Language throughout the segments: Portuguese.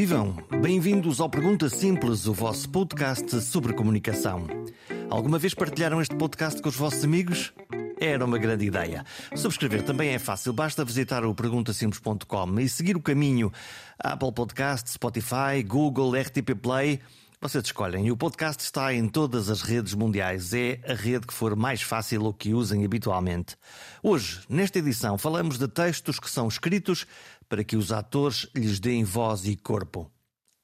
Vivam! Bem-vindos ao Pergunta Simples, o vosso podcast sobre comunicação. Alguma vez partilharam este podcast com os vossos amigos? Era uma grande ideia. Subscrever também é fácil, basta visitar o perguntasimples.com e seguir o caminho Apple Podcast, Spotify, Google, RTP Play. Vocês escolhem. O podcast está em todas as redes mundiais. É a rede que for mais fácil ou que usem habitualmente. Hoje, nesta edição, falamos de textos que são escritos para que os atores lhes deem voz e corpo.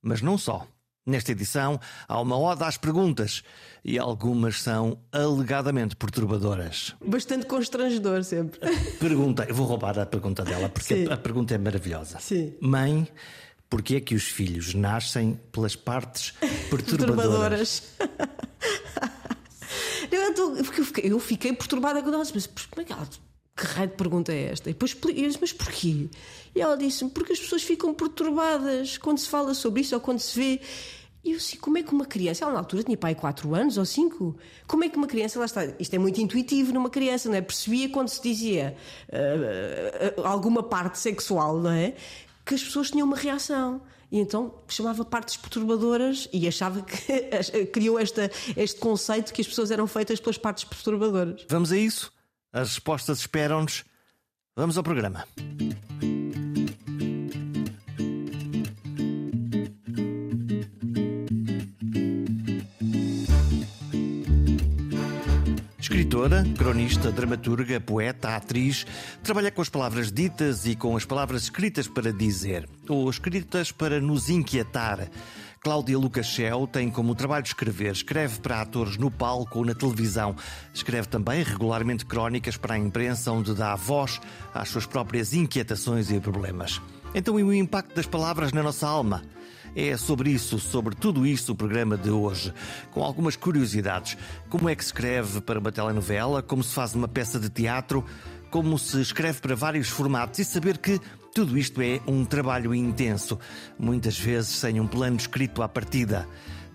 Mas não só. Nesta edição, há uma oda às perguntas e algumas são alegadamente perturbadoras. Bastante constrangedor sempre. Pergunta, eu vou roubar a pergunta dela porque Sim. a pergunta é maravilhosa. Sim. Mãe, porquê é que os filhos nascem pelas partes perturbadoras? Perturbadoras. Eu, fiquei, perturbada com ela. Mas como é que ela. Que raio de pergunta é esta? E depois disse, mas porquê? E ela disse porque as pessoas ficam perturbadas quando se fala sobre isso ou quando se vê. E eu assim, como é que uma criança, ela na altura tinha pai 4 anos ou 5, como é que uma criança, lá está, isto é muito intuitivo numa criança, não é? Percebia quando se dizia ah, ah, alguma parte sexual, não é? Que as pessoas tinham uma reação. E então chamava partes perturbadoras e achava que criou esta, este conceito que as pessoas eram feitas pelas partes perturbadoras. Vamos a isso? As respostas esperam-nos. Vamos ao programa. Escritora, cronista, dramaturga, poeta, atriz, trabalha com as palavras ditas e com as palavras escritas para dizer, ou escritas para nos inquietar. Cláudia Lucachel tem como trabalho escrever. Escreve para atores no palco ou na televisão. Escreve também regularmente crónicas para a imprensa, onde dá voz às suas próprias inquietações e problemas. Então, e o impacto das palavras na nossa alma? É sobre isso, sobre tudo isso, o programa de hoje, com algumas curiosidades. Como é que se escreve para uma telenovela, como se faz uma peça de teatro, como se escreve para vários formatos e saber que tudo isto é um trabalho intenso, muitas vezes sem um plano escrito à partida.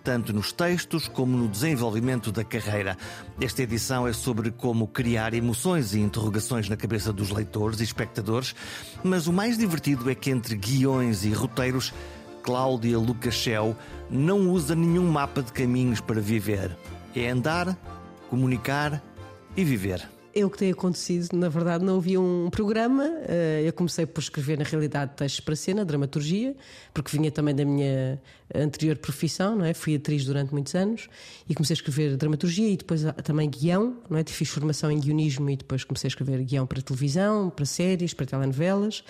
Tanto nos textos como no desenvolvimento da carreira. Esta edição é sobre como criar emoções e interrogações na cabeça dos leitores e espectadores, mas o mais divertido é que entre guiões e roteiros Cláudia Lucachel não usa nenhum mapa de caminhos para viver. É andar, comunicar e viver. É o que tem acontecido, na verdade, não havia um programa. eh, Eu comecei por escrever, na realidade, textos para cena, dramaturgia, porque vinha também da minha anterior profissão, não é? Fui atriz durante muitos anos e comecei a escrever dramaturgia e depois ah, também guião, não é? Fiz formação em guionismo e depois comecei a escrever guião para televisão, para séries, para telenovelas.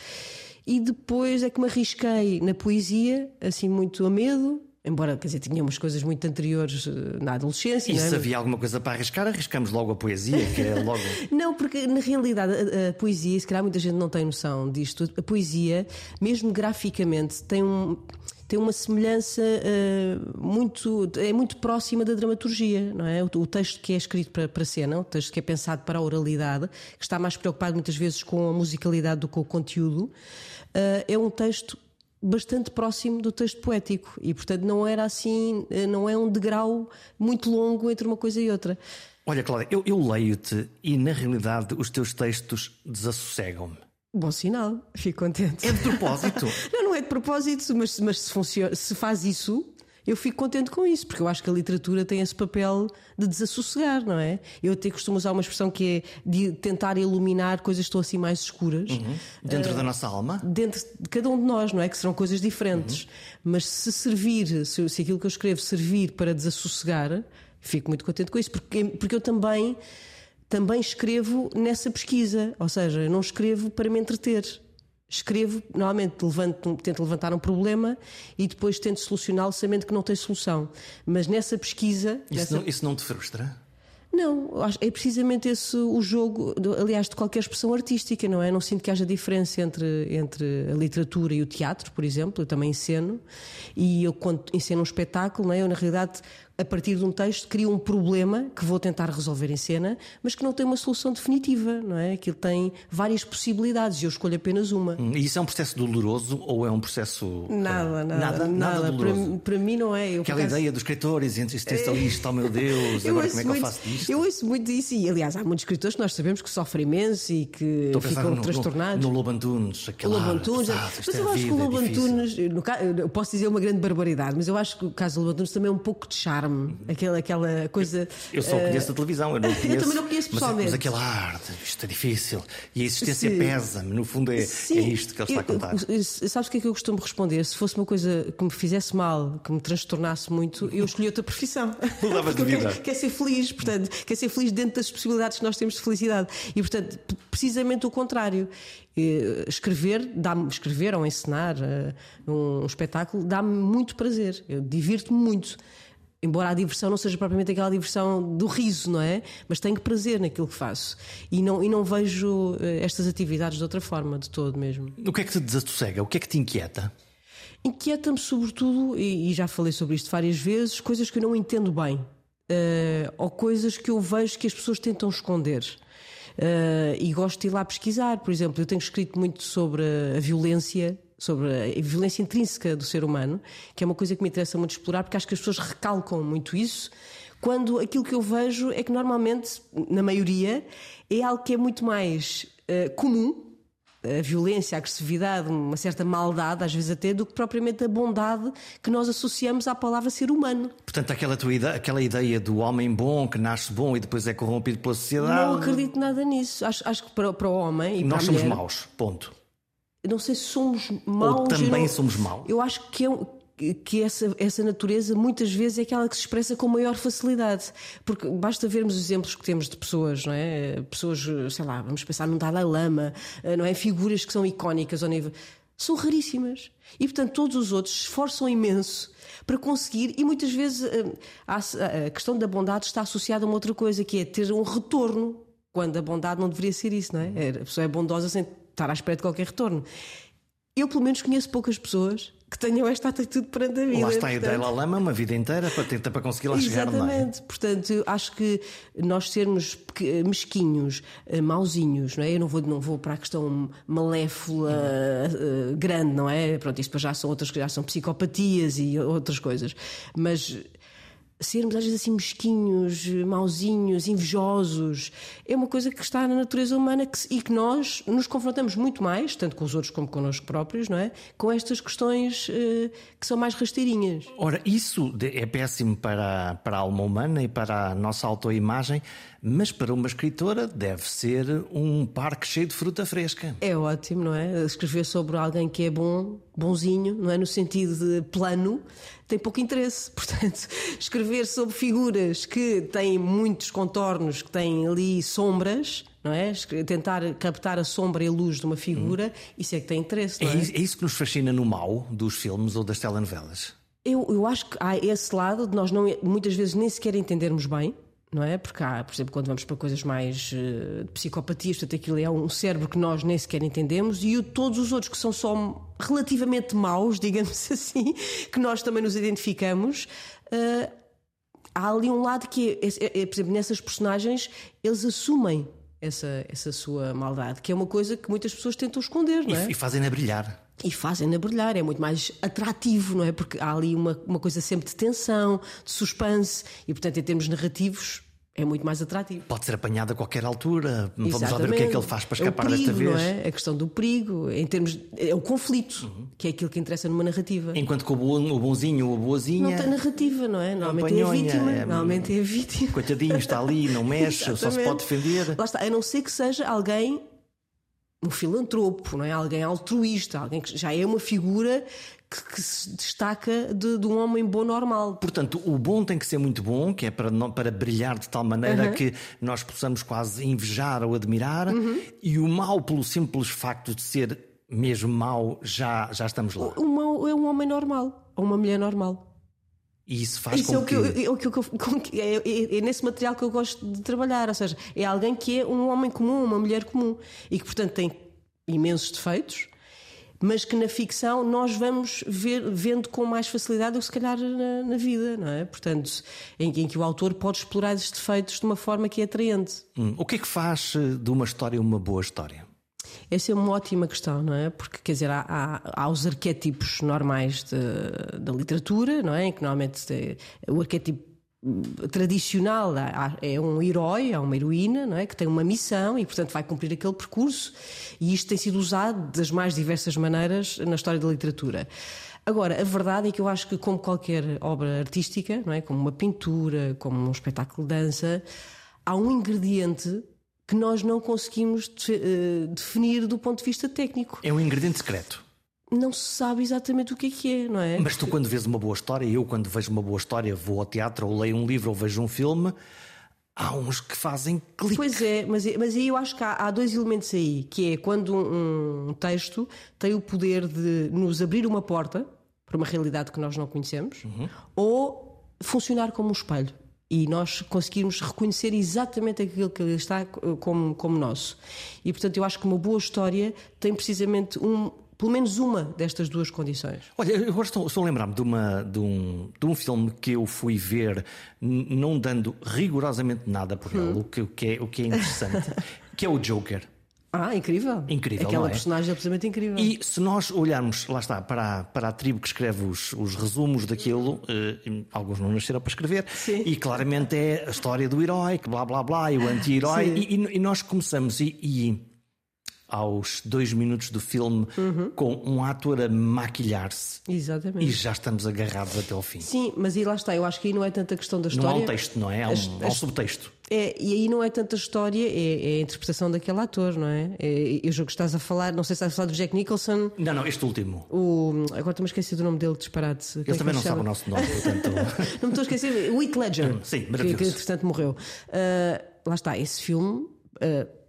E depois é que me arrisquei na poesia, assim, muito a medo. Embora, quer dizer, tinha umas coisas muito anteriores eh, na adolescência. E é? se havia alguma coisa para arriscar, arriscamos logo a poesia, que é logo. Não, porque na realidade a, a poesia, se calhar muita gente não tem noção disto, a poesia, mesmo graficamente, tem um. Tem uma semelhança eh, muito. é muito próxima da dramaturgia, não é? O, o texto que é escrito para, para cena, o texto que é pensado para a oralidade, que está mais preocupado muitas vezes com a musicalidade do que com o conteúdo, eh, é um texto bastante próximo do texto poético e portanto não era assim eh, não é um degrau muito longo entre uma coisa e outra Olha, Cláudia, eu, eu leio-te e na realidade os teus textos desassossegam-me. Bom sinal, fico contente. É de propósito. Não, não é de propósito, mas, mas se, funciona, se faz isso, eu fico contente com isso, porque eu acho que a literatura tem esse papel de desassossegar, não é? Eu até costumo usar uma expressão que é de tentar iluminar coisas que estão assim mais escuras. Dentro da nossa alma. Dentro de cada um de nós, não é? Que serão coisas diferentes. Mas se servir, se, se aquilo que eu escrevo servir para desassossegar, fico muito contente com isso, porque, porque eu também, também escrevo nessa pesquisa. Ou seja, eu não escrevo para me entreter. Escrevo, normalmente levanto, tento levantar um problema e depois tento solucioná-lo sabendo que não tem solução. Mas nessa pesquisa. Isso, nessa- não, isso não te frustra? não, é precisamente esse o jogo, aliás, de qualquer expressão artística, não é? Não sinto que haja diferença entre, entre a literatura e o teatro, por exemplo. Eu também enceno e eu, quando enceno um espetáculo, não é? eu, na realidade, a partir de um texto, crio um problema que vou tentar resolver em cena, mas que não tem uma solução definitiva, não é? Aquilo tem várias possibilidades e eu escolho apenas uma. Hum, e isso é um processo doloroso ou é um processo. Nada, nada, nada. nada doloroso? Para, para, mim não é. Eu, Aquela ideia dos escritores, entre este texto ali, oh meu Deus, agora como é que muito, eu faço disto? Eu ouço muito isso e, aliás, há muitos escritores que nós sabemos que sofrem imenso e que Estou ficam no, transtornados. No, no Lobo Antunes, aquele Lobo Antunes, mas eu é acho que o Lobo é Antunes, eu posso dizer uma grande barbaridade, mas eu acho que o caso do Lobo Antunes também é um pouco de charme, aquela, aquela coisa. Eu só conheço a televisão, eu não conheço. eu também não conheço pessoalmente. Mas, mas aquela arte, isto é difícil. E a existência pesa-me, no fundo é, é isto que ele está a contar. Eu, sabes o que é que eu costumo responder? Se fosse uma coisa que me fizesse mal, que me transtornasse muito, eu escolhi outra profissão. Mudavas de vida. Quer, quer ser feliz, portanto, quer ser feliz dentro das possibilidades que nós temos de felicidade. E, portanto, precisamente o contrário. Escrever, dá escrever ou encenar eh, um espetáculo dá-me muito prazer. Eu divirto-me muito embora a diversão não seja propriamente aquela diversão do riso, não é? Mas tenho prazer naquilo que faço. E não, e não vejo eh, estas atividades de outra forma, de todo mesmo. O que é que te desassossega? O que é que te inquieta? Inquieta-me, sobretudo, e, e, já falei sobre isto várias vezes, coisas que eu não entendo bem. Uh, ou coisas que eu vejo que as pessoas tentam esconder. Uh, e gosto de ir lá pesquisar. Por exemplo, eu tenho escrito muito sobre a violência sobre a violência intrínseca do ser humano, que é uma coisa que me interessa muito explorar, porque acho que as pessoas recalcam muito isso, quando aquilo que eu vejo é que normalmente, na maioria, é algo que é muito mais uh, comum. A violência, a agressividade, uma certa maldade, às vezes até, do que propriamente a bondade que nós associamos à palavra ser humano. Portanto, aquela, tua ideia, aquela ideia do homem bom que nasce bom e depois é corrompido pela sociedade. Não acredito nada nisso. Acho, acho que para, para o homem e nós para a somos maus, ponto não sei se somos maus. Ou também não, somos maus. Eu acho que, é, que essa, essa natureza muitas vezes é aquela que se expressa com maior facilidade. Porque basta vermos os exemplos que temos de pessoas, não é? Pessoas, sei lá, vamos pensar num Dalai Lama, não é? Figuras que são icónicas ao nível. São raríssimas. E portanto todos os outros se esforçam imenso para conseguir, e muitas vezes eh, a questão da bondade está associada a uma outra coisa, que é ter um retorno, quando a bondade não deveria ser isso, não é? A pessoa é bondosa sem estar à espera de qualquer retorno. Eu, pelo menos, conheço poucas pessoas que tenham esta atitude perante a vida. Lá está portanto... a Dalai Lama uma vida inteira para tentar para conseguir lá Exatamente. chegar, não é? Portanto, acho que nós sermos mesquinhos, eh, mauzinhos, não é? Eu não vou, não vou para a questão malévola uh, grande, não é? Pronto, isto já são outras já são psicopatias e outras coisas. Mas sermos às vezes assim mesquinhos, mauzinhos, invejosos, é uma coisa que está na natureza humana que, e que nós nos confrontamos muito mais, tanto com os outros como connosco próprios, não é? Com estas questões uh, que são mais rasteirinhas. Ora, isso é péssimo para, para a alma humana e para a nossa autoimagem, mas para uma escritora deve ser um parque cheio de fruta fresca. É ótimo, não é? Escrever sobre alguém que é bom, bonzinho, não é? No sentido de plano, tem pouco interesse. Portanto, escrever sobre figuras que têm muitos contornos, que têm ali sombras, não é? Tentar captar a sombra e a luz de uma figura, hum. isso é que tem interesse. Não é, é? é isso que nos fascina no mal dos filmes ou das telenovelas? Eu, eu acho que há esse lado de nós não, muitas vezes nem sequer entendermos bem não é? Porque há, por exemplo, quando vamos para coisas mais uh, de psicopatias, portanto, aquilo é um cérebro que nós nem sequer entendemos, e o, todos os outros que são só relativamente maus, digamos assim, que nós também nos identificamos. Uh, há ali um lado que, é, é, é, por exemplo, nessas personagens, eles assumem essa, essa sua maldade, que é uma coisa que muitas pessoas tentam esconder, não é? E, e fazem-na brilhar e fazem-na brilhar, é muito mais atrativo, não é? Porque há ali uma, uma coisa sempre de tensão, de suspense, e portanto, em termos narrativos, é muito mais atrativo. Pode ser apanhado a qualquer altura. Exatamente. Vamos lá ver o que é que ele faz para escapar é perigo, desta vez. Não é? A questão do perigo, em termos. É o conflito, uhum. que é aquilo que interessa numa narrativa. Enquanto que o, bom, o bonzinho ou a boazinha. Não tem narrativa, não é? Normalmente é a vítima. É... Normalmente é a vítima. Coitadinho, está ali, não mexe, só se pode defender. Lá está, a não ser que seja alguém um filantropo, não é? Alguém altruísta, alguém que já é uma figura que, que se destaca de, de, um homem bom normal. Portanto, o bom tem que ser muito bom, que é para, não, para brilhar de tal maneira uhum. que nós possamos quase invejar ou admirar, uhum. e o mal, pelo simples facto de ser mesmo mau, já, já estamos lá. O, o mau é um homem normal, ou uma mulher normal. E isso faz isso com é que, que... Eu, é, que eu, é, é, é, nesse material que eu gosto de trabalhar, ou seja, é alguém que é um homem comum, uma mulher comum e que, portanto, tem imensos defeitos, mas que na ficção nós vamos ver, vendo com mais facilidade do que se calhar na, na vida, não é? Portanto, em, em, que o autor pode explorar esses defeitos de uma forma que é atraente. Hum, o que é que faz eh, de uma história uma boa história? Essa é uma ótima questão, não é? Porque, quer dizer, há, há, há os arquétipos normais de, da literatura, não é? Em que normalmente o arquétipo tradicional é um herói, é uma heroína, não é? que tem uma missão e, portanto, vai cumprir aquele percurso. E isto tem sido usado das mais diversas maneiras na história da literatura. Agora, a verdade é que eu acho que, como qualquer obra artística, não é? como uma pintura, como um espetáculo de dança, há um ingrediente que nós não conseguimos eh, definir do ponto de vista técnico. É um ingrediente secreto não se sabe exatamente o que é que é, não é? Mas tu, quando vês uma boa história, eu, quando vejo uma boa história, vou ao teatro, ou leio um livro, ou vejo um filme, há uns que fazem clique. Pois é, mas, mas aí eu acho que há, há dois elementos aí, que é quando um, um, texto tem o poder de nos abrir uma porta para uma realidade que nós não conhecemos, uhum. ou funcionar como um espelho. E nós conseguirmos reconhecer exatamente aquilo que está como, como nosso. E portanto, eu acho que uma boa história tem precisamente um, pelo menos uma destas duas condições. Olha, eu agora estou, estou a lembrar-me de, uma, de, um, de um filme que eu fui ver, não dando rigorosamente nada por ele, hum. o, que, o, que é, o que é interessante, que é o Joker. Ah, incrível. Incrível. Aquela é? personagem é absolutamente incrível. E se nós olharmos, lá está, para a, para a tribo que escreve os, os resumos daquilo, eh, alguns não nasceram para escrever, Sim. e claramente é a história do herói, que blá blá blá, e o anti-herói, e, e, e, nós começamos, e, e aos dois minutos do filme uhum. com um ator a maquilhar-se. Exatamente. E já estamos agarrados até ao fim. Sim, mas aí lá está. Eu acho que aí não é tanta questão da história. Não há um texto, não é? Há um, as, há um subtexto. É, e aí não é tanta história, é, é, a interpretação daquele ator, não é? é eu jogo que estás a falar, não sei se estás a falar do Jack Nicholson. Não, não, este último. O, agora estou-me a esquecer do nome dele, disparate. Ele também não sabe o nosso nome, portanto. não me estou a esquecer. Heath Ledger. Sim, maravilhoso. Que, que entretanto morreu. Uh, lá está, esse filme. Uh,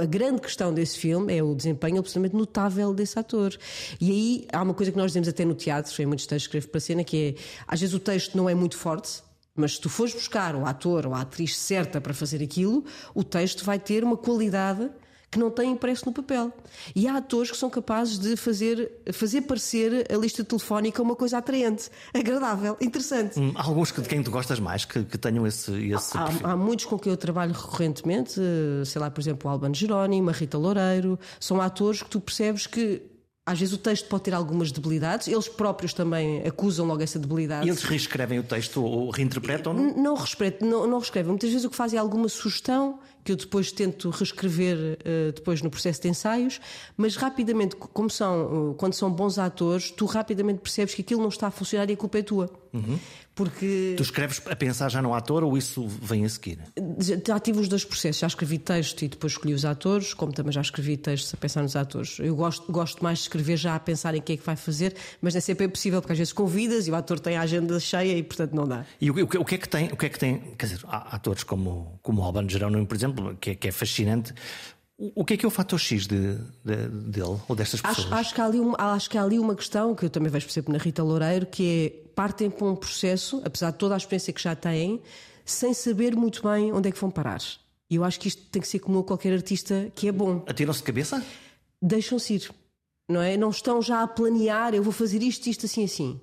a grande questão desse filme é o desempenho absolutamente notável desse ator. E aí há uma coisa que nós dizemos até no teatro, em muitos textos que escrevo para a cena, que é às vezes o texto não é muito forte, mas se tu fores buscar o ator ou a atriz certa para fazer aquilo, o texto vai ter uma qualidade que não têm impresso no papel. E há atores que são capazes de fazer, fazer parecer a lista telefónica uma coisa atraente, agradável, interessante. Hum, há alguns de quem tu gostas mais que, que tenham esse, esse há, há, muitos com quem eu trabalho recorrentemente, eh, sei lá, por exemplo, o Albano Jerónimo, a Rita Loureiro, são atores que tu percebes que às vezes o texto pode ter algumas debilidades, eles próprios também acusam logo essa debilidade. E eles reescrevem o texto ou reinterpretam? Não, não, não, não reescrevem. Muitas vezes o que fazem é alguma sugestão que eu depois tento reescrever uh, depois no processo de ensaios, mas rapidamente, como são, uh, quando são bons atores, tu rapidamente percebes que aquilo não está a funcionar e a culpa é tua. Uhum. Porque... Tu escreves a pensar já no ator ou isso vem a seguir? Já tive os dois processos. Já escrevi texto e depois escolhi os atores, como também já escrevi textos a pensar nos atores. Eu gosto, gosto mais de escrever já a pensar em quem é que vai fazer, mas nem sempre é possível, porque às vezes convidas e o ator tem a agenda cheia e portanto não dá. E o, o, o que é que tem? O que é que tem? Quer dizer, há atores como, como Alban Jerónimo, por exemplo, que é, que é fascinante. O que é que é o fator X de, de, dele ou destas pessoas? Acho, acho, que há ali uma, acho que há ali uma questão que eu também vejo, por exemplo, na Rita Loureiro, que é partem para um processo, apesar de toda a experiência que já têm, sem saber muito bem onde é que vão parar. E eu acho que isto tem que ser comum a qualquer artista que é bom. Atiram-se de cabeça? Deixam-se ir. Não é? Não estão já a planear, eu vou fazer isto, isto, assim, assim.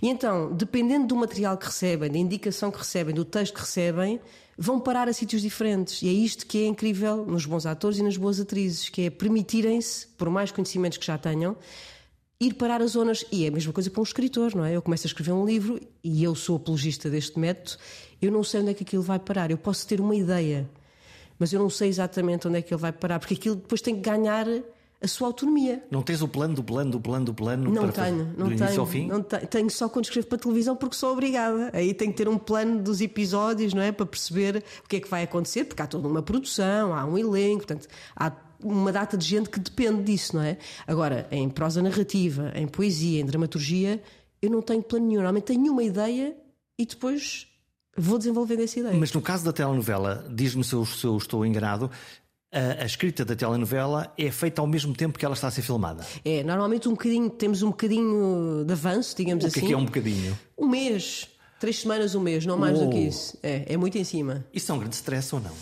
E então, dependendo do material que recebem, da indicação que recebem, do texto que recebem, vão parar a sítios diferentes. E é isto que é incrível nos bons atores e nas boas atrizes, que é permitirem-se, por mais conhecimentos que já tenham, ir parar as zonas. E é a mesma coisa para um escritor, não é? Eu começo a escrever um livro e eu sou apologista deste método, eu não sei onde é que aquilo vai parar. Eu posso ter uma ideia, mas eu não sei exatamente onde é que ele vai parar, porque aquilo depois tem que ganhar a sua autonomia. Não tens o plano do plano do plano do plano não para tenho, não do tenho, ao fim? Não tenho, tenho só quando escrevo para televisão porque sou obrigada. Aí tenho que ter um plano dos episódios, não é? Para perceber o que é que vai acontecer, porque há toda uma produção, há um elenco, portanto, há uma data de gente que depende disso, não é? Agora, em prosa narrativa, em poesia, em dramaturgia, eu não tenho plano nenhum. Normalmente tenho uma ideia e depois vou desenvolvendo essa ideia. Mas no caso da telenovela, diz-me se eu, se eu estou enganado, a, a, escrita da telenovela é feita ao mesmo tempo que ela está a ser filmada. É, normalmente um bocadinho, temos um bocadinho de avanço, digamos o assim. O que é, que é um bocadinho? Um mês, três semanas, um mês, não mais do que isso. É, é muito em cima. Isso é um grande stress ou não?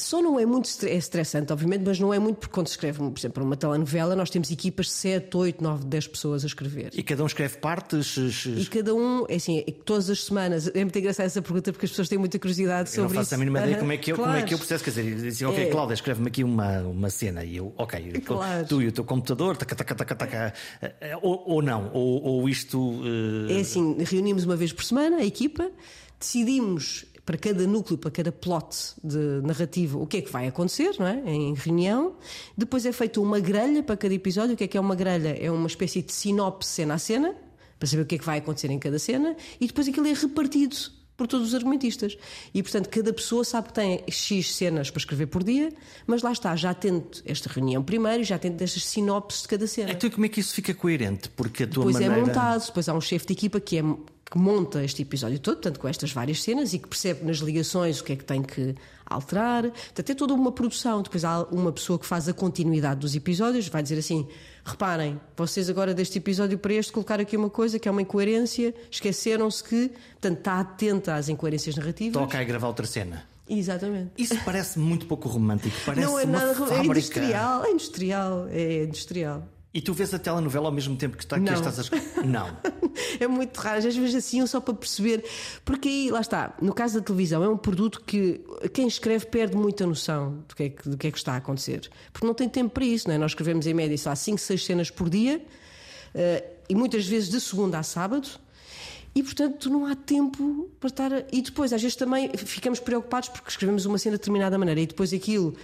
Só não é muito é estressante, obviamente, mas não é muito porque quando se escreve, por exemplo, uma telenovela, nós temos equipas de 7, 8, 9, 10 pessoas a escrever. E cada um escreve partes. E cada um, é assim, todas as semanas. É muito engraçada essa pergunta porque as pessoas têm muita curiosidade sobre isso. Eu não faço isso. a mínima ideia como é que eu, claro. como é que eu processo. Quer dizer, dizem, ok, é. Cláudia, escreve-me aqui uma, uma cena e eu, ok, claro. tu e o teu computador, taca, taca, taca, taca, ou, ou não, ou, ou isto. Uh... É assim, reunimos uma vez por semana a equipa, decidimos para cada núcleo, para cada plot de narrativa, o que é que vai acontecer, não é? Em reunião. Depois é feita uma grelha para cada episódio. O que é que é uma grelha? É uma espécie de sinopse cena a cena, para saber o que é que vai acontecer em cada cena, e depois aquilo é repartido por todos os argumentistas. E, portanto, cada pessoa sabe que tem X cenas para escrever por dia, mas lá está, já tendo esta reunião primeiro, já tendo estas sinopses de cada cena. Então, como é que isso fica coerente? Porque a tua depois é maneira... é montado, depois há um chefe de equipa que é que monta este episódio todo, portanto, com estas várias cenas e que percebe nas ligações o que é que tem que alterar. Portanto, é toda uma produção. Depois há uma pessoa que faz a continuidade dos episódios, vai dizer assim: reparem, vocês agora deste episódio para este colocaram aqui uma coisa que é uma incoerência, esqueceram-se que, portanto, está atenta às incoerências narrativas. Toca a gravar outra cena. Exatamente. Isso parece muito pouco romântico. Parece não é nada fábrica... é industrial, é industrial, é industrial. E tu vês a telenovela ao mesmo tempo que, está, que estás a Não. é muito raro. Às vezes assim só para perceber. Porque aí, lá está, no caso da televisão, é um produto que quem escreve perde muita noção do que é que, do que, é que está a acontecer. Porque não tem tempo para isso, não é? Nós escrevemos em média, sei lá, 5, 6 cenas por dia uh, e muitas vezes de segunda a sábado. E portanto não há tempo para estar. A... E depois, às vezes também ficamos preocupados porque escrevemos uma cena de determinada maneira e depois aquilo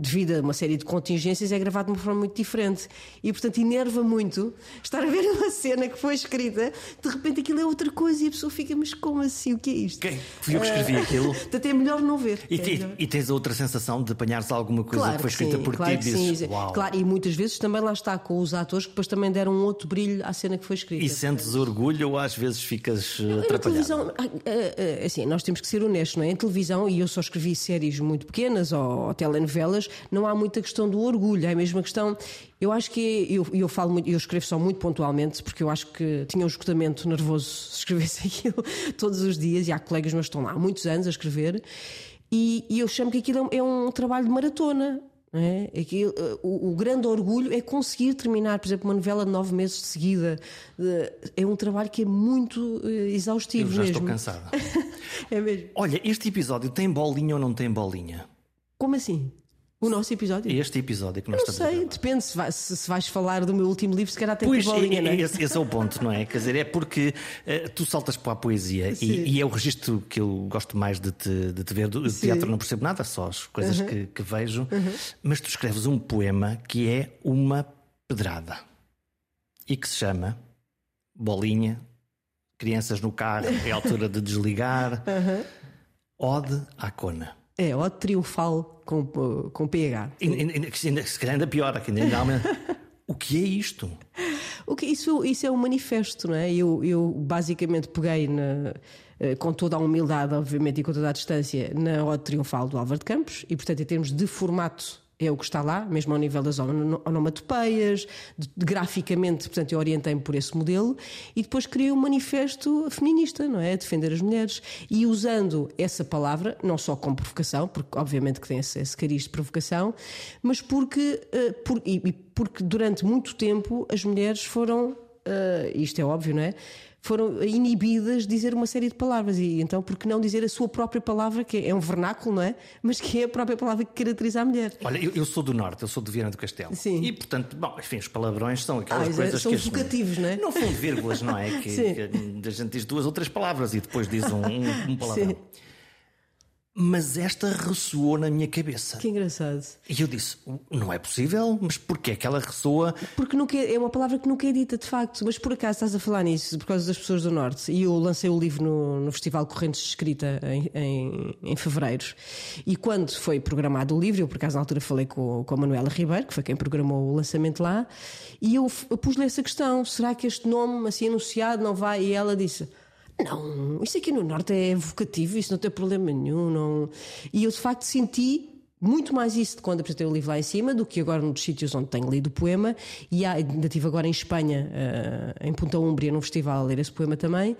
devido a uma série de contingências, é gravado de uma forma muito diferente. E, portanto, enerva muito estar a ver uma cena que foi escrita, de repente aquilo é outra coisa e a pessoa fica, mas como assim? O que é isto? Quem? Fui eu que escrevi uh, aquilo. Portanto, é melhor não ver. E, é e, tens a outra sensação de apanhares alguma coisa claro que foi escrita sim, por claro ti e dizes, Uau. Claro, e muitas vezes também lá está com os atores que depois também deram um outro brilho à cena que foi escrita. E sentes orgulho ou às vezes ficas atrapalhado? televisão, ah, ah, assim, nós temos que ser honestos, não é? Em televisão, e eu só escrevi séries muito pequenas ou, ou telenovelas, não há muita questão do orgulho, é a mesma questão. Eu acho que eu, eu falo muito, eu escrevo só muito pontualmente, porque eu acho que tinha um esgotamento nervoso se escrevesse aquilo todos os dias, e há colegas meus que estão lá há muitos anos a escrever, e, e eu chamo que aquilo é um é trabalho de maratona. É? Aquilo, o, o, grande orgulho é conseguir terminar, por exemplo, uma novela de nove meses de seguida. É um trabalho que é muito eh, exaustivo. Eu já mesmo. estou cansada. é mesmo. Olha, este episódio tem bolinha ou não tem bolinha? Como assim? O nosso episódio? Este episódio que nós não estamos sei, depende. Se, vai, se, se, vais falar do meu último livro, se calhar tem pois, bolinha, é? Esse, esse, é o ponto, não é? Quer dizer, é porque uh, tu saltas para a poesia e, e, é o registro que eu gosto mais de te, de te ver. Do Sim. teatro não percebo nada, só as coisas que, que, vejo. Mas tu escreves um poema que é uma pedrada e que se chama Bolinha, Crianças no carro, é a altura de desligar, Ode à Cona. É, Ode triunfal com, com PH. E, se calhar ainda pior, aqui ainda há uma... O que é isto? O que, isso, isso é um manifesto, não é? Eu, eu basicamente peguei na, eh, com toda a humildade, obviamente, e com toda a distância, na Ode Triunfal do Álvaro de Campos, e portanto, em termos de formato é o que está lá, mesmo ao nível das onomatopeias, de, de, graficamente, portanto, eu orientei-me por esse modelo e depois criei um manifesto feminista, não é? A defender as mulheres. E usando essa palavra, não só como provocação, porque obviamente que tem esse, esse cariz de provocação, mas porque, uh, por, e, e, porque durante muito tempo as mulheres foram, uh, isto é óbvio, não é? Foram inibidas de dizer uma série de palavras. E então, por que não dizer a sua própria palavra, que é um vernáculo, não é? Mas que é a própria palavra que caracteriza a mulher. Olha, eu, eu sou do Norte, eu sou de Viana do Castelo. Sim. E, portanto, bom, enfim, os palavrões são aquelas ah, coisas são que. São vocativos, não é? Não são vírgulas, não é? Que, que, a gente diz duas ou três palavras e depois diz um, um, um palavrão. Sim. Mas esta ressoou na minha cabeça. Que engraçado. E eu disse: não é possível, mas porquê é que ela ressoa? Porque nunca, é, é uma palavra que nunca é dita, de facto. Mas por acaso estás a falar nisso, por causa das pessoas do Norte. E eu lancei o livro no, no Festival Correntes de Escrita em, em, em, fevereiro. E quando foi programado o livro, eu por acaso na altura falei com, com a Manuela Ribeiro, que foi quem programou o lançamento lá, e eu, eu pus-lhe essa questão: será que este nome assim anunciado não vai? E ela disse não, isso aqui no Norte é evocativo, isso não tem problema nenhum. Não... E eu de facto senti muito mais isso de quando apresentei o livro lá em cima do que agora nos sítios onde tenho lido o poema. E há, ainda estive agora em Espanha, uh, em Punta Umbria, num festival, a ler esse poema também.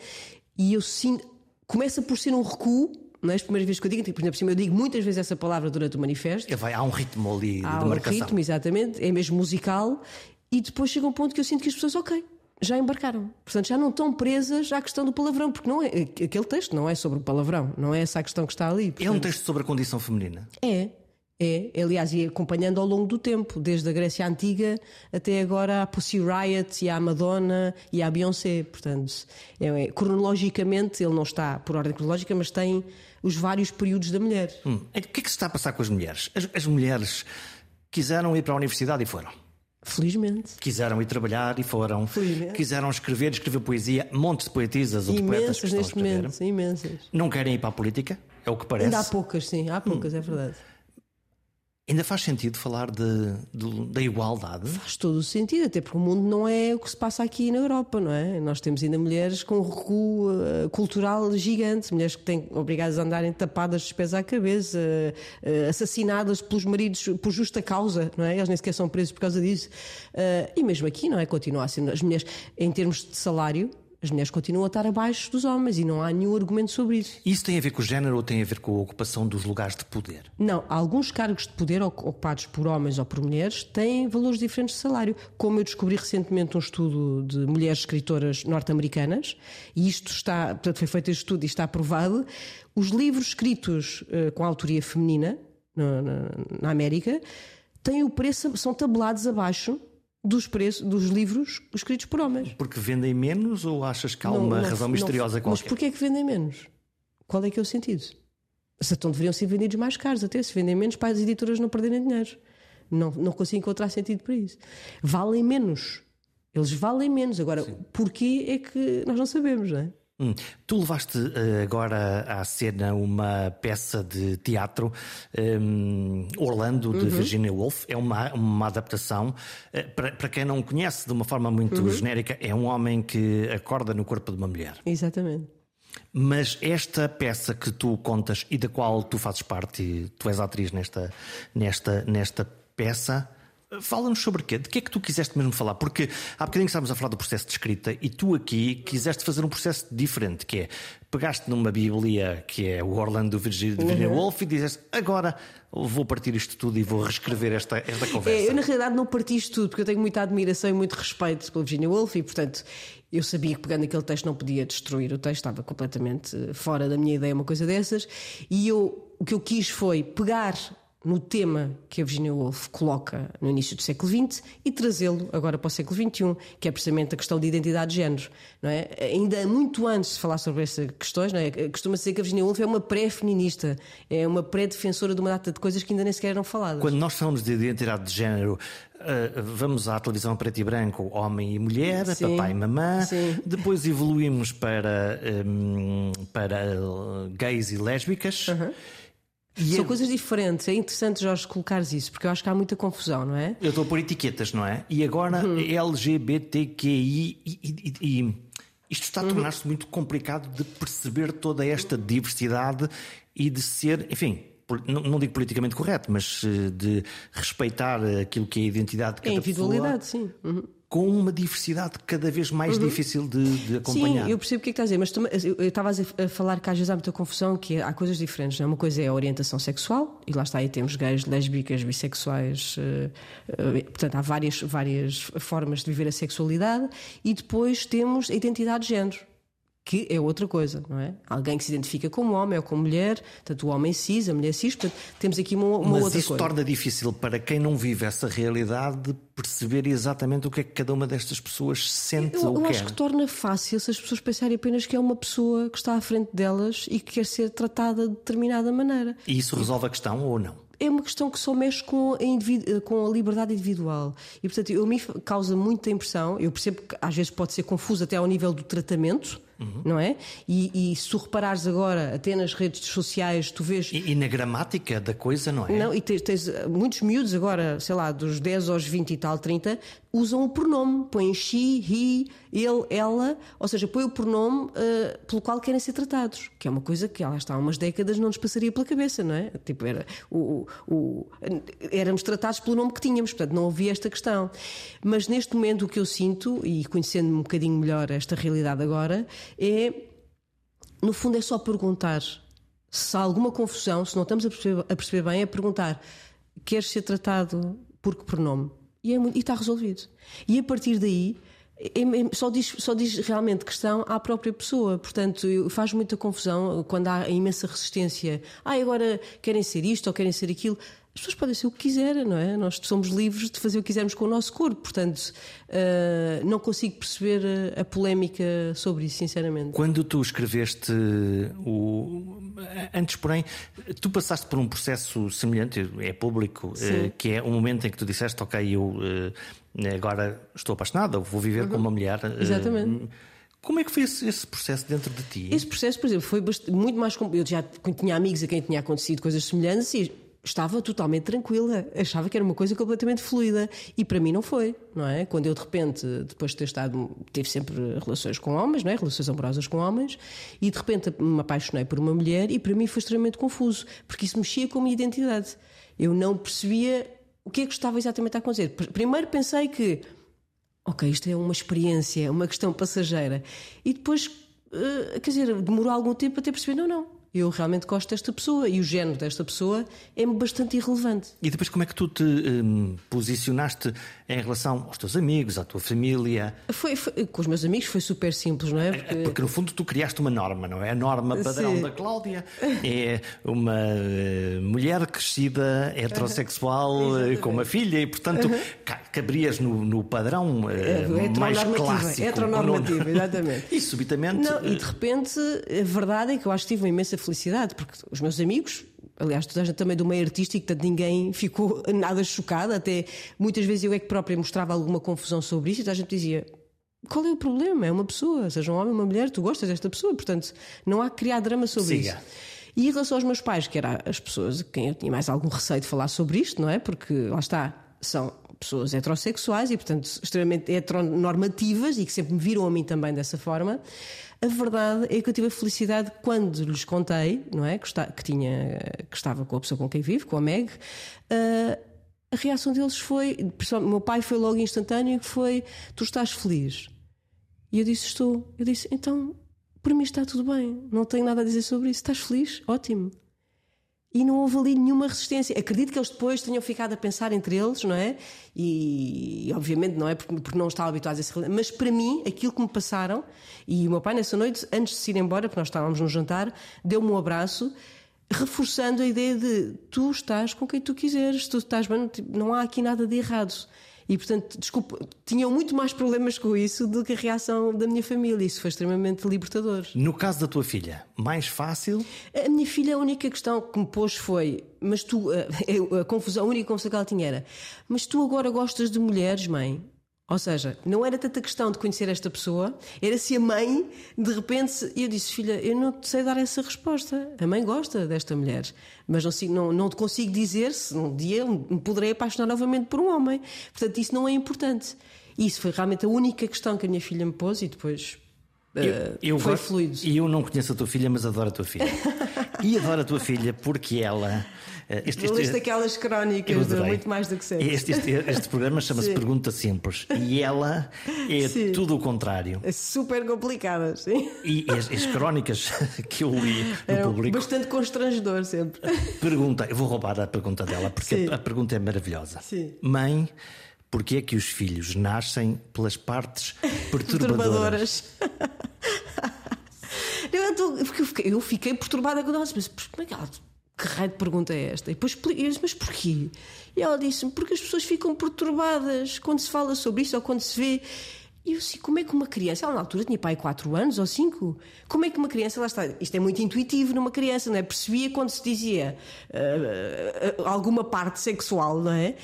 E eu sinto. Começa por ser um recuo, Não é as primeiras vezes que eu digo, por exemplo, eu digo muitas vezes essa palavra durante o manifesto. Vai, há um ritmo ali há de um marcação. ritmo, exatamente, é mesmo musical, e depois chega um ponto que eu sinto que as pessoas, ok, já embarcaram. Portanto, já não estão presas à questão do palavrão, porque não é, aquele texto não é sobre o palavrão, não é essa a questão que está ali. É um texto sobre a condição feminina. É, é, aliás, e acompanhando ao longo do tempo, desde a Grécia Antiga até agora a Pussy Riot e a Madonna e a Beyoncé. Portanto, é, é, cronologicamente, ele não está por ordem cronológica, mas tem os vários períodos da mulher. Hum. O que é que se está a passar com as mulheres? As, as mulheres quiseram ir para a universidade e foram. Felizmente. Quiseram ir trabalhar e foram. Felizmente. Quiseram escrever, escrever poesia, montes de poetisas ou de poetas que estão a escrever. imensas. Não querem ir para a política, é o que parece. Ainda há poucas, sim, há poucas, é verdade. Ainda faz sentido falar de, de- da igualdade? Faz todo o sentido, até porque o mundo não é o que se passa aqui na Europa, não é? Nós temos ainda mulheres com recuo eh, cultural gigante, mulheres que têm obrigadas a andarem tapadas de pés à cabeça, eh, assassinadas pelos maridos por justa causa, não é? Eles nem sequer são presos por causa disso. Eh, e mesmo aqui, não é? Continua a ser. As mulheres, em termos de salário, as mulheres continuam a estar abaixo dos homens e não há nenhum argumento sobre isso. Isso tem a ver com o género ou tem a ver com a ocupação dos lugares de poder? Não, alguns cargos de poder oc- ocupados por homens ou por mulheres têm valores diferentes de salário. Como eu descobri recentemente um estudo de mulheres escritoras norte-americanas, e isto está, portanto, foi feito este estudo e está aprovado, os livros escritos eh, com autoria feminina na, na- na América têm o preço, são tabelados abaixo dos preços dos livros escritos por homens. Porque vendem menos ou achas que há Não- uma não- razão não- misteriosa Mas qualquer? porquê é que vendem menos? Qual é que é o sentido? Se então deveriam ser vendidos mais caros, até se vendem menos para as editoras não perderem dinheiro. Não, não consigo encontrar sentido para isso. Valem menos. Eles valem menos. Agora, porquê é que nós não sabemos, não é? Hum. Tu levaste eh, agora à cena uma peça de teatro, hum, Orlando, de Virginia Woolf. É uma, uma adaptação. Eh, para, para quem não conhece, de uma forma muito genérica, é um homem que acorda no corpo de uma mulher. Exatamente. Mas esta peça que tu contas e da qual tu fazes parte, tu és atriz nesta, nesta, nesta peça, fala-nos sobre quê? De que é que tu quiseste mesmo falar? Porque há bocadinho estávamos a falar do processo de escrita e tu aqui quiseste fazer um processo diferente, que é pegaste numa Bíblia que é o Orlando Virginia, Virginia Woolf e dizeste agora vou partir isto tudo e vou reescrever esta, esta conversa. É, eu, na realidade, não parti isto tudo, porque eu tenho muita admiração e muito respeito pela Virginia Woolf e, portanto, eu sabia que pegando aquele texto não podia destruir o texto, estava completamente eh, fora da minha ideia, uma coisa dessas. E eu, o que eu quis foi pegar no tema que a Virginia Woolf coloca no início do século XX e trazê-lo agora para o século XXI, que é precisamente a questão de identidade de género. Não é? Ainda muito antes de falar sobre essas questões, não é? costuma-se dizer que a Virginia Woolf é uma pré-feminista, é uma pré-defensora de uma data de coisas que ainda nem sequer eram faladas. Quando nós falamos de identidade de género, uh, vamos à televisão preto e branco, homem e mulher, Sim, papai e mamã. sim. Depois evoluímos para, um, para uh, gays e lésbicas. E São eu- coisas diferentes. É interessante, Jorge, colocares isso, porque eu acho que há muita confusão, não é? Eu estou a pôr etiquetas, não é? E agora Uhum. LGBTQI e, e- e- isto está a Uhum. tornar-se muito complicado de perceber toda esta diversidade e de ser, enfim, não, digo politicamente correto, mas eh, de respeitar aquilo que é a identidade de É cada individualidade, pessoa sim. Uhum. Com uma diversidade cada vez mais difícil de, de acompanhar. Sim, eu percebo o que é que estás a dizer, mas também- eu eu estava a falar que às vezes há muita confusão, que há coisas diferentes. Não é? Uma coisa é a orientação sexual, e lá está aí temos gays, lésbicas, bissexuais, eh, eh, portanto há várias, várias formas de viver a sexualidade, e depois temos a identidade de género. Que é outra coisa, não é? Alguém que se identifica como homem ou como mulher, tanto o homem cis, a mulher cis, portanto, temos aqui uma, uma Mas outra isso coisa. torna difícil para quem não vive essa realidade perceber exatamente o que é que cada uma destas pessoas sente Eu, ou eu quer. acho que torna fácil se as pessoas pensarem apenas que é uma pessoa que está à frente delas e que quer ser tratada de determinada maneira. E isso resolve a questão ou não? É uma questão que só mexe com a, com a liberdade individual. E, portanto, eu, mim causa muita impressão. Eu percebo que às vezes pode ser confuso até ao nível do tratamento, não é? E, e se tu reparares agora, até nas redes sociais, tu vês. E, e na gramática da coisa, não é? Não, e tens, tens, uh, muitos miúdos agora, sei lá, dos 10 aos 20 e tal, 30, usam o pronome, põem she, he, ele, ela, ou seja, põem o pronome uh, pelo qual querem ser tratados, que é uma coisa que lá está há umas décadas não nos passaria pela cabeça, não é? Tipo, era, o, o, o- éramos tratados pelo nome que tínhamos, portanto não havia esta questão. Mas neste momento o que eu sinto, e conhecendo um bocadinho melhor esta realidade agora, é no fundo é só perguntar Se há alguma confusão, se não estamos a perceber, a perceber bem, é perguntar: queres ser tratado por que pronome? E, é, e está resolvido. E a partir daí é, só diz, só diz realmente questão à própria pessoa. Portanto, faz muita confusão quando há imensa resistência. Ah, agora querem ser isto ou querem ser aquilo. As pessoas podem ser o que quiserem, não é? Nós somos livres de fazer o que quisermos com o nosso corpo. Portanto, uh, não consigo perceber a, a, polémica sobre isso, sinceramente. Quando tu escreveste o. Antes, porém, tu passaste por um processo semelhante, é público, uh, que é o momento em que tu disseste, ok, eu. Uh, agora estou apaixonada, vou viver uhum. com uma mulher. Exatamente. Como é que foi esse, esse, processo dentro de ti? Esse processo, por exemplo, foi bastante, muito mais. Eu já tinha amigos a quem tinha acontecido coisas semelhantes e estava totalmente tranquila, achava que era uma coisa completamente fluida e para mim não foi, não é? Quando eu de repente, depois de ter estado, tive sempre relações com homens, não é? Relações amorosas com homens e de repente me apaixonei por uma mulher e para mim foi extremamente confuso, porque isso mexia com a minha identidade. Eu não percebia o que é que estava exatamente a acontecer. Primeiro pensei que, ok, isto é uma experiência, é uma questão passageira. E depois, uh, quer dizer, demorou algum tempo até perceber, não, não, eu realmente gosto desta pessoa e o género desta pessoa é bastante irrelevante. E depois, como é que tu te um, posicionaste em relação aos teus amigos, à tua família? Foi, foi, com os meus amigos foi super simples, não é? Porque, Porque no fundo tu criaste uma norma, não é? A norma padrão Sim. da Cláudia é uma uh, mulher crescida, heterossexual, uh, com uma filha e, portanto, uhum. cabrias no, no padrão uh, mais clássico. Heteronormativo, exatamente. e subitamente. Não, e de repente, a verdade é que eu acho que tive uma imensa felicidade, porque os meus amigos, aliás, toda a gente também do meio artístico, portanto ninguém ficou nada chocado, até muitas vezes eu é que própria mostrava alguma confusão sobre isso e toda a gente dizia. Qual é o problema? É uma pessoa, seja um homem ou uma mulher, tu gostas desta pessoa, portanto não há que criar drama sobre Siga. isso. E em relação aos meus pais, que eram as pessoas a quem eu tinha mais algum receio de falar sobre isto, não é? Porque lá está, são pessoas heterossexuais e, portanto, extremamente heteronormativas e que sempre me viram a mim também dessa forma. A verdade é que eu tive a felicidade quando lhes contei, não é? Que, está, que, tinha, que estava com a pessoa com quem vivo, com a Meg. Uh, a reação deles foi, o meu pai foi logo instantâneo, que foi: Tu estás feliz? E eu disse: Estou. Eu disse: Então, para mim está tudo bem, não tenho nada a dizer sobre isso. Estás feliz? Ótimo e não houve ali nenhuma resistência. Acredito que eles depois tenham ficado a pensar entre eles, não é? E, e obviamente não é porque, porque não estavam habituados a esse mas para mim, aquilo que me passaram, e o meu pai nessa noite, antes de se ir embora, porque nós estávamos no jantar, deu-me um abraço, reforçando a ideia de tu estás com quem tu quiseres, tu estás bem, não há aqui nada de errado. E, portanto, desculpa, tinham muito mais problemas com isso do que a reação da minha família. Isso foi extremamente libertador. No caso da tua filha, mais fácil? A minha filha, a única questão que me pôs foi: mas tu, a, a confusão, a única confusão que ela tinha era: mas tu agora gostas de mulheres, mãe? Ou seja, não era tanta questão de conhecer esta pessoa, era se a mãe, de repente, eu disse, filha, eu não sei dar essa resposta. A mãe gosta desta mulher, mas não, não, não te consigo dizer se um dia me poderei apaixonar novamente por um homem. Portanto, isso não é importante. Isso foi realmente a única questão que a minha filha me pôs e depois eu, eh, eu foi gosto, fluido. E eu não conheço a tua filha, mas adoro a tua filha. e adoro a tua filha porque ela este, este, este daquelas crónicas de muito mais do que sempre. Este, este, este programa chama-se Pergunta Simples e ela é sim. tudo o contrário. É super complicada, sim. E as, as crónicas que eu li no é público. Bastante constrangedor sempre. Pergunta, eu vou roubar a pergunta dela porque a, a, pergunta é maravilhosa. Sim. Mãe, porquê é que os filhos nascem pelas partes perturbadoras? perturbadoras. eu, fiquei, eu fiquei perturbada quando ela disse, mas como é que ela que raio de pergunta é esta? E depois eu disse, mas porquê? E ela disse-me, porque as pessoas ficam perturbadas quando se fala sobre isso ou quando se vê. E eu assim, como é que uma criança, ela na altura tinha pai 4 anos ou 5, como é que uma criança, lá está, isto é muito intuitivo numa criança, não é? Percebia quando se dizia uh, uh, alguma parte sexual, não é?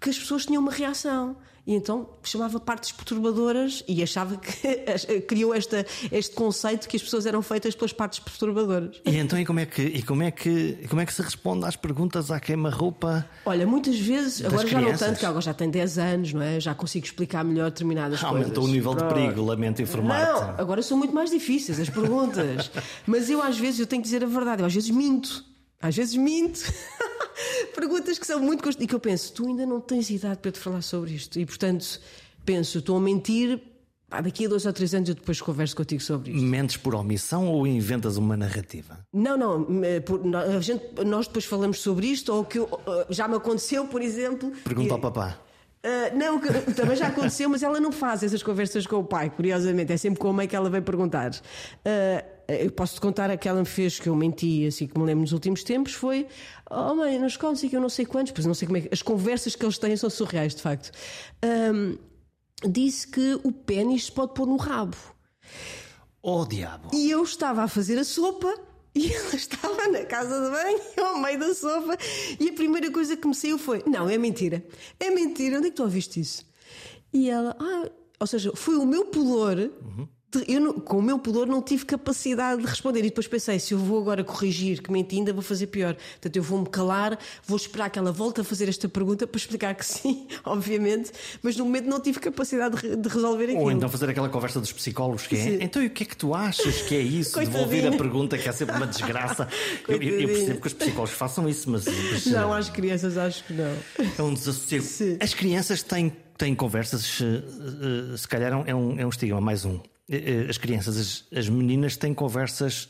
Que as pessoas tinham uma reação e então chamava partes perturbadoras e achava que criou esta, este conceito que as pessoas eram feitas pelas partes perturbadoras. E então e como é que e como é que como é que se responde às perguntas à queima-roupa? Olha, muitas vezes, agora já não tanto, que agora já tem 10 anos, não é? Já consigo explicar melhor determinadas Aumentou coisas. Aumentou o nível de perigo, lamento informar-te. Não, agora são muito mais difíceis as perguntas. Mas eu às vezes eu tenho que dizer a verdade, eu às vezes minto. Às vezes minto. Perguntas que são muito e que eu penso, tu ainda não tens idade para te falar sobre isto. E portanto, penso, estou a mentir Ah, daqui a dois ou três anos eu depois converso contigo sobre isto. Mentes por omissão ou inventas uma narrativa? Não, não. eh, por- gente- nós depois falamos sobre isto, ou que eu- eh, já me aconteceu, por exemplo. Pergunta e- ao papá. Ah, não, que- também já aconteceu, mas ela não faz essas conversas com o pai, curiosamente. É sempre com a mãe que ela vem perguntar. Ah, eu posso-te contar a que ela me fez que eu menti, assim que me lembro nos últimos tempos, foi: Oh mãe, nas contas e que eu não sei quantos, pois não sei como é que. As conversas que eles têm são surreais, de facto. Ahm, disse que o pênis se pode pôr no rabo. Oh, diabo! E eu estava a fazer a sopa e ela estava na casa de banho, ao meio da sopa, e a primeira coisa que me saiu foi: Não, é mentira. É mentira, onde é que tu ouviste isso? E ela, ah, ou seja, foi o meu pudor. de- Eu não- com o meu pudor não tive capacidade de responder. E depois pensei: se eu vou agora corrigir que menti, ainda vou fazer pior. Portanto, eu vou-me calar, vou esperar que ela volte a fazer esta pergunta para explicar que sim, obviamente, mas no momento não tive capacidade de, de resolver aquilo. Ou então fazer aquela conversa dos psicólogos que é Sim. então e o que é que tu achas que é isso? Devolver a pergunta que é sempre uma desgraça. eu, eu- percebo que os psicólogos façam isso, mas, mas, Não, às crianças acho que não. é um desassossego. Sim. As crianças têm, têm conversas, eh, eh, se calhar é um, é um estigma, mais um. Eh, eh, As crianças, as, as meninas têm conversas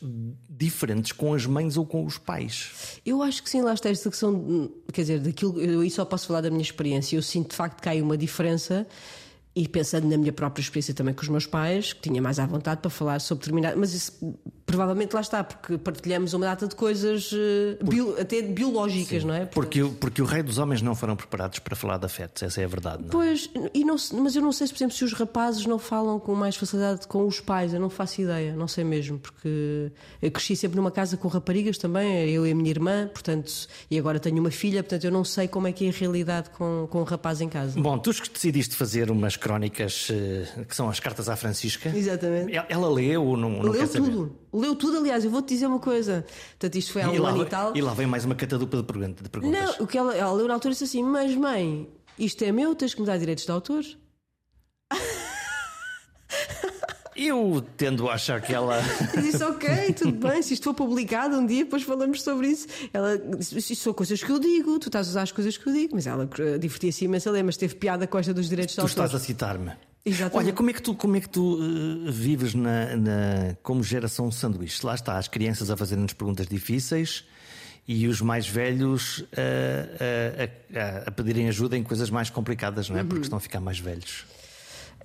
diferentes com as mães ou com os pais. Eu acho que sim, lá está esta questão, quer dizer, daquilo, eu só posso falar da minha experiência. Eu sinto de facto que há uma diferença. E pensando na minha própria experiência também com os meus pais, que tinha mais à vontade para falar sobre determinado. Mas isso provavelmente lá está, porque partilhamos uma data de coisas eh, bio- até biológicas, não é? Porque, o- porque o rei dos homens não foram preparados para falar de afetos, essa é a verdade. Não? é? Pois, e não, mas eu não sei se, por exemplo, se os rapazes não falam com mais facilidade com os pais, eu não faço ideia, não sei mesmo, porque eu cresci sempre numa casa com raparigas também, eu e a minha irmã, portanto, e agora tenho uma filha, portanto, eu não sei como é que é a realidade com, com o rapaz em casa. Bom, tu que decidiste fazer umas crónicas eh, que são as cartas à Francisca. Exatamente. Ela- leu ou não, não Leu quer saber? Leu tudo, aliás, eu vou-te dizer uma coisa. Portanto, isto foi há E um lá, ano e tal. e lá vem mais uma catadupa de pergun- de perguntas. Não, o que ela, ela leu na altura disse assim: Mas mãe, isto é meu, tens que me dar direitos de autor. Eu tendo a achar que ela. Disse, ok, tudo bem, se isto for publicado um dia, depois falamos sobre isso. Ela disse, isto são coisas que eu digo, tu estás a usar as coisas que eu digo, mas ela eh, divertia-se imenso a ler, mas teve piada com esta dos direitos de Tu autor. estás a citar-me. Exatamente. Olha, como é que tu, como é que tu eh, vives na, na- como geração sanduíche? Lá está, as crianças a fazerem-nos perguntas difíceis e os mais velhos a, a- a- a pedirem ajuda em coisas mais complicadas, não é? Uhum. Porque estão a ficar mais velhos.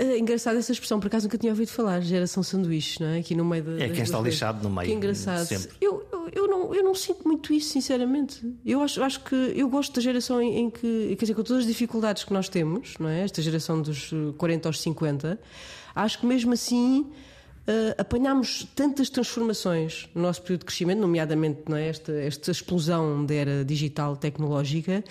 É engraçado essa expressão, por acaso nunca tinha ouvido falar, geração sanduíche, não é? Aqui no meio da. É quem está coisas. lixado no meio, Que engraçado. sempre. Eu, eu, eu não, eu não sinto muito isso, sinceramente. Eu acho, acho que eu gosto da geração em, em que, quer dizer, com todas as dificuldades que nós temos, não é? Esta geração dos eh, 40 aos 50, acho que mesmo assim. eh, apanhámos tantas transformações no nosso período de crescimento, nomeadamente não é? esta, esta explosão da era digital tecnológica,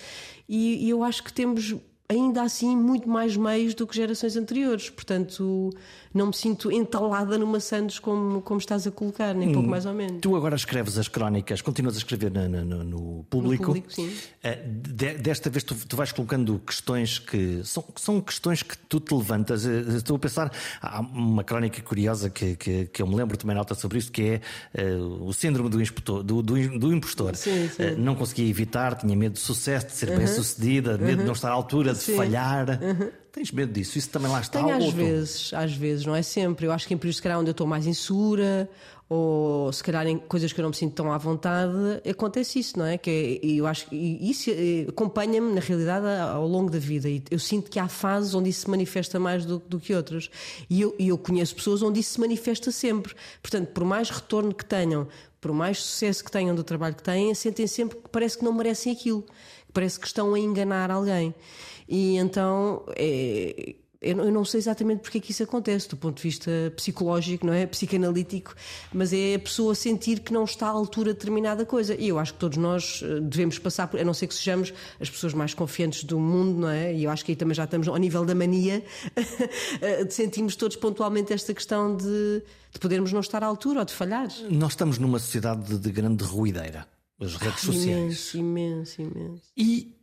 e, e eu acho que temos ainda assim muito mais meios do que gerações anteriores. Portanto, não me sinto entalada numa Santos como, como estás a colocar, nem pouco mais ou menos. Tu agora escreves as crónicas, continuas a escrever na- no, no público. público, sim. Eh, de- desta vez tu, tu vais colocando questões que são, são questões que tu te levantas. Eh, Estou a pensar, há uma crónica curiosa que, que, que eu me lembro também nota sobre isso, que é eh, o síndrome do, impostor. Do, do, do impostor. Sim, sim. Eh, não conseguia evitar, tinha medo de sucesso, de ser bem sucedida, medo de não estar à altura, de Sim. falhar. Tens medo disso? Isso também lá está. Tenho às vezes, às vezes, não é sempre. Eu acho que em períodos, se calhar, onde eu estou mais insegura, ou se calhar em coisas que eu não me sinto tão à vontade, acontece isso, não é? Que é- e eu acho que e isso eh, acompanha-me, na realidade, ao longo da vida. E eu sinto que há fases onde isso se manifesta mais do, do que outras. E eu, e eu conheço pessoas onde isso se manifesta sempre. Portanto, por mais retorno que tenham, por mais sucesso que tenham do trabalho que têm, sentem sempre que parece que não merecem aquilo. Parece que estão a enganar alguém. E então. É, eu não- sei exatamente porque é que isso acontece, do ponto de vista psicológico, não é? Psicanalítico, mas é a pessoa sentir que não está à altura de determinada coisa. E eu acho que todos nós eh, devemos passar por, a não ser que sejamos as pessoas mais confiantes do mundo, não é? E eu acho que aí também já estamos ao nível da mania, eh, sentimos todos pontualmente esta questão de, de podermos não estar à altura ou de falhar. Nós estamos numa sociedade de, de grande ruideira. As redes sociais. Imenso, imenso, imenso. E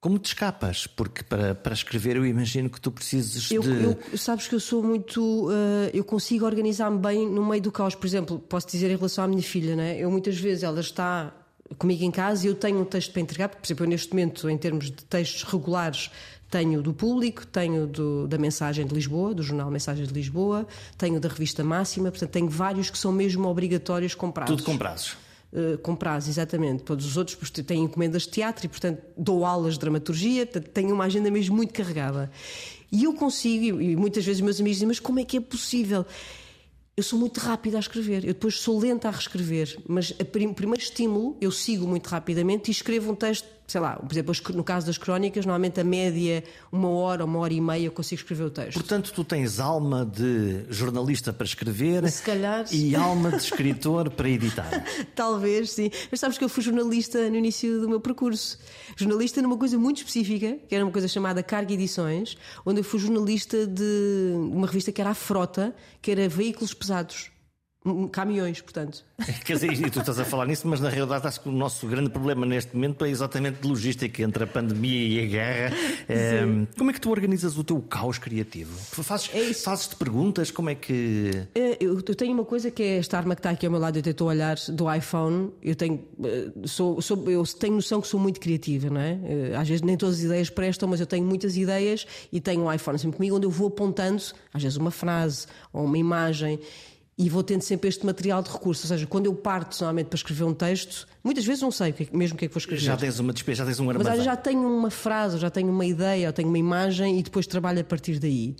como te escapas? Porque para, para escrever eu imagino que tu precises Eu, de. eu- sabes que eu sou muito. eh, eu consigo organizar-me bem no meio do caos. Por exemplo, posso dizer em relação à minha filha, né? Eu muitas vezes ela está comigo em casa e eu tenho um texto para entregar, porque, por exemplo, eu neste momento, em termos de textos regulares, tenho do público, tenho do, da Mensagem de Lisboa, do jornal Mensagem de Lisboa, tenho da revista Máxima, portanto, tenho vários que são mesmo obrigatórios com prazos. Tudo com prazos. Uh, com prazos, exatamente. Todos os outros têm encomendas de teatro e, portanto, dou aulas de dramaturgia, tenho uma agenda mesmo muito carregada. E eu consigo, e muitas vezes meus amigos dizem, mas como é que é possível? eu sou muito rápida a escrever, eu depois sou lenta a reescrever, mas o primeiro estímulo eu sigo muito rapidamente e escrevo um texto sei lá, por exemplo, no caso das crónicas, normalmente a média, uma hora, uma hora e meia, eu consigo escrever o texto. Portanto, tu tens alma de jornalista para escrever Se calhar... e alma de escritor para editar. Talvez, sim. Mas sabes que eu fui jornalista no início do meu percurso. Jornalista numa coisa muito específica, que era uma coisa chamada Carga Edições, onde eu fui jornalista de uma revista que era a Frota, que era Veículos Pesados caminhões, portanto. Quer dizer, e tu estás a falar nisso, mas na realidade acho que o nosso grande problema neste momento é exatamente de logística entre a pandemia e a guerra. É, como é que tu organizas o teu caos criativo? Fazes, é fazes-te perguntas? Como é que. É, eu, eu, tenho uma coisa que é esta arma que está aqui ao meu lado, eu estou a olhar do iPhone. Eu tenho, eh, sou, sou, eu tenho noção que sou muito criativa, não é? Eh, às vezes nem todas as ideias prestam, mas eu tenho muitas ideias e tenho um iPhone sempre comigo onde eu vou apontando, às vezes, uma frase ou uma imagem e vou tendo sempre este material de recurso. Ou seja, quando eu parto normalmente para escrever um texto, muitas vezes não sei é mesmo o que é que vou escrever. Já tens uma despesa, já tens um armazém. Mas já tenho uma frase, já tenho uma ideia, ou tenho uma imagem e depois trabalho a partir daí.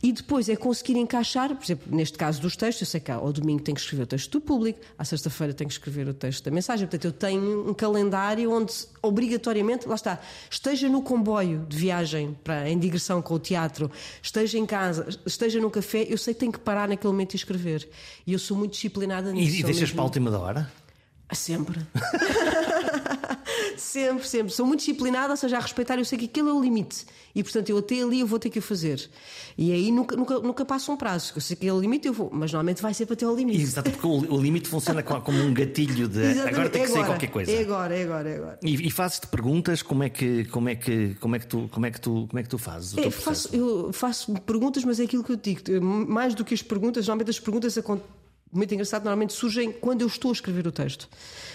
E depois é conseguir encaixar, por exemplo, neste caso dos textos, eu sei que ao domingo tenho que escrever o texto do público, à sexta-feira tenho que escrever o texto da mensagem. Portanto, eu tenho um calendário onde obrigatoriamente, lá está, esteja no comboio de viagem para, em digressão com o teatro, esteja em casa, esteja no café, eu sei que tenho que parar naquele momento e escrever. E eu sou muito disciplinada nisso. E, e deixas mesmo... para a última da hora? Sempre. sempre, sempre. Sou muito disciplinada, ou seja, a respeitar, eu sei que aquilo é o limite. E portanto, eu até ali eu vou ter que o fazer. E aí nunca, nunca, nunca passo um prazo. Eu sei que é o limite, eu vou. Mas normalmente vai sempre até ao limite. Exato, porque o, o limite funciona como um gatilho de Exatamente. agora tem que é ser qualquer coisa. É agora, é agora, é agora. E, e fazes-te perguntas como é que como é que como é que tu como é que tu como é que tu fazes o é, faço, eu faço perguntas, mas é aquilo que eu digo. Mais do que as perguntas, normalmente as perguntas acontecem muito engraçado, normalmente surgem quando eu estou a escrever o texto.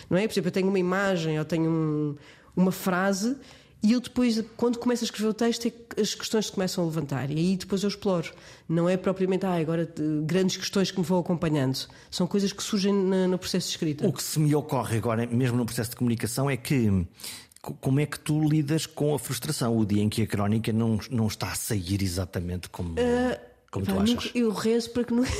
Não é? Por exemplo, eu tenho uma imagem, eu tenho um, uma frase e eu depois, quando começo a escrever o texto, é as questões se começam a levantar. E aí depois eu exploro. Não é propriamente, ah, agora grandes questões que me vão acompanhando. São coisas que surgem no processo de escrita. O que se me ocorre agora, mesmo no processo de comunicação, é que como é que tu lidas com a frustração o dia em que a crónica não, não está a sair exatamente como. Uh como tu achas? eu rezo para que nunca,